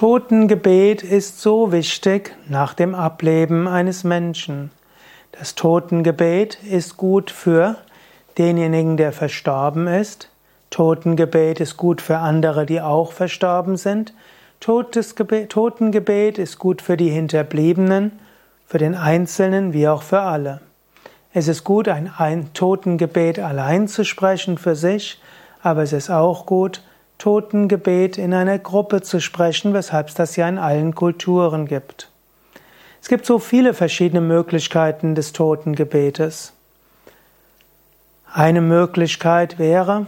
Totengebet ist so wichtig nach dem Ableben eines Menschen. Das Totengebet ist gut für denjenigen, der verstorben ist. Totengebet ist gut für andere, die auch verstorben sind. Totengebet ist gut für die Hinterbliebenen, für den Einzelnen wie auch für alle. Es ist gut, ein, ein Totengebet allein zu sprechen für sich, aber es ist auch gut, Totengebet in einer Gruppe zu sprechen, weshalb es das ja in allen Kulturen gibt. Es gibt so viele verschiedene Möglichkeiten des Totengebetes. Eine Möglichkeit wäre,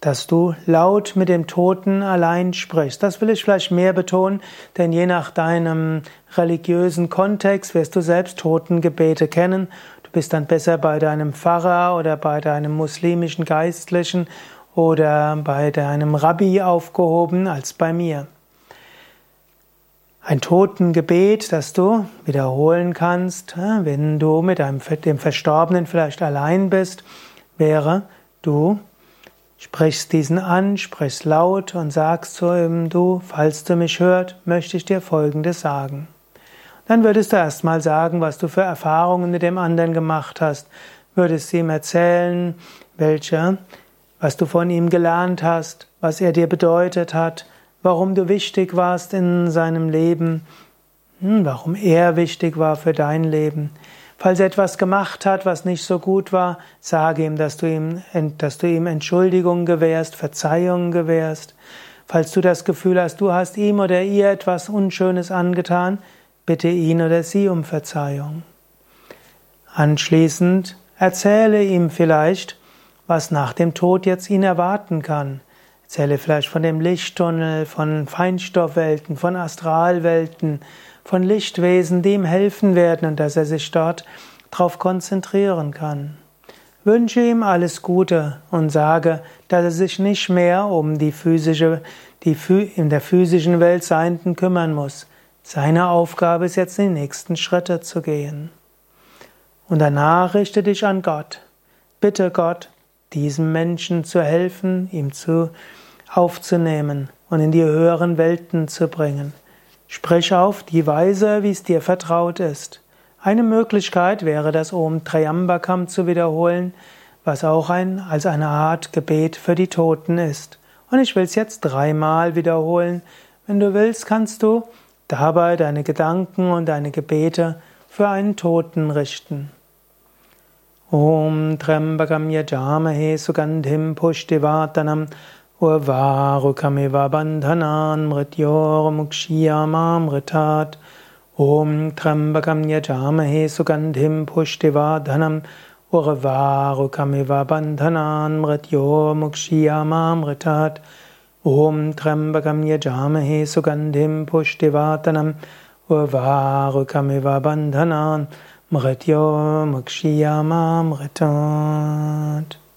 dass du laut mit dem Toten allein sprichst. Das will ich vielleicht mehr betonen, denn je nach deinem religiösen Kontext wirst du selbst Totengebete kennen. Du bist dann besser bei deinem Pfarrer oder bei deinem muslimischen Geistlichen oder bei deinem Rabbi aufgehoben als bei mir. Ein Totengebet, das du wiederholen kannst, wenn du mit einem, dem Verstorbenen vielleicht allein bist, wäre, du sprichst diesen an, sprichst laut und sagst zu ihm, du, falls du mich hört, möchte ich dir Folgendes sagen. Dann würdest du erstmal sagen, was du für Erfahrungen mit dem anderen gemacht hast, würdest ihm erzählen, welche was du von ihm gelernt hast, was er dir bedeutet hat, warum du wichtig warst in seinem Leben, hm, warum er wichtig war für dein Leben. Falls er etwas gemacht hat, was nicht so gut war, sage ihm, dass du ihm, dass du ihm Entschuldigung gewährst, Verzeihung gewährst. Falls du das Gefühl hast, du hast ihm oder ihr etwas Unschönes angetan, bitte ihn oder sie um Verzeihung. Anschließend erzähle ihm vielleicht, was nach dem Tod jetzt ihn erwarten kann. Erzähle vielleicht von dem Lichttunnel, von Feinstoffwelten, von Astralwelten, von Lichtwesen, die ihm helfen werden und dass er sich dort darauf konzentrieren kann. Wünsche ihm alles Gute und sage, dass er sich nicht mehr um die physische, die in der physischen Welt Seienden kümmern muss. Seine Aufgabe ist jetzt, die nächsten Schritte zu gehen. Und danach richte dich an Gott. Bitte Gott, diesem Menschen zu helfen, ihm zu aufzunehmen und in die höheren Welten zu bringen. Sprich auf die Weise, wie es dir vertraut ist. Eine Möglichkeit wäre das Om Triambakam zu wiederholen, was auch ein, als eine Art Gebet für die Toten ist. Und ich will es jetzt dreimal wiederholen. Wenn du willst, kannst du dabei deine Gedanken und deine Gebete für einen Toten richten. ॐ त्र्यम्बकं यजामहे सुगन्धिं पुष्टिवातनम् ववागुखमिव बन्धनान् मृत्योर्मुक्षीयामामृतात्। ॐ त्र्यम्बकं यजामहे सुगन्धिं पुष्टिवाधनम् ववागुखमिव बन्धनान् मृत्योर्मुक्षीयामामृतात्। ॐ त्र्यम्बकं यजामहे सुगन्धिं पुष्टिवातनम् ववागुखमिव बन्धनान् Mrityo Mukshiyama Mritat.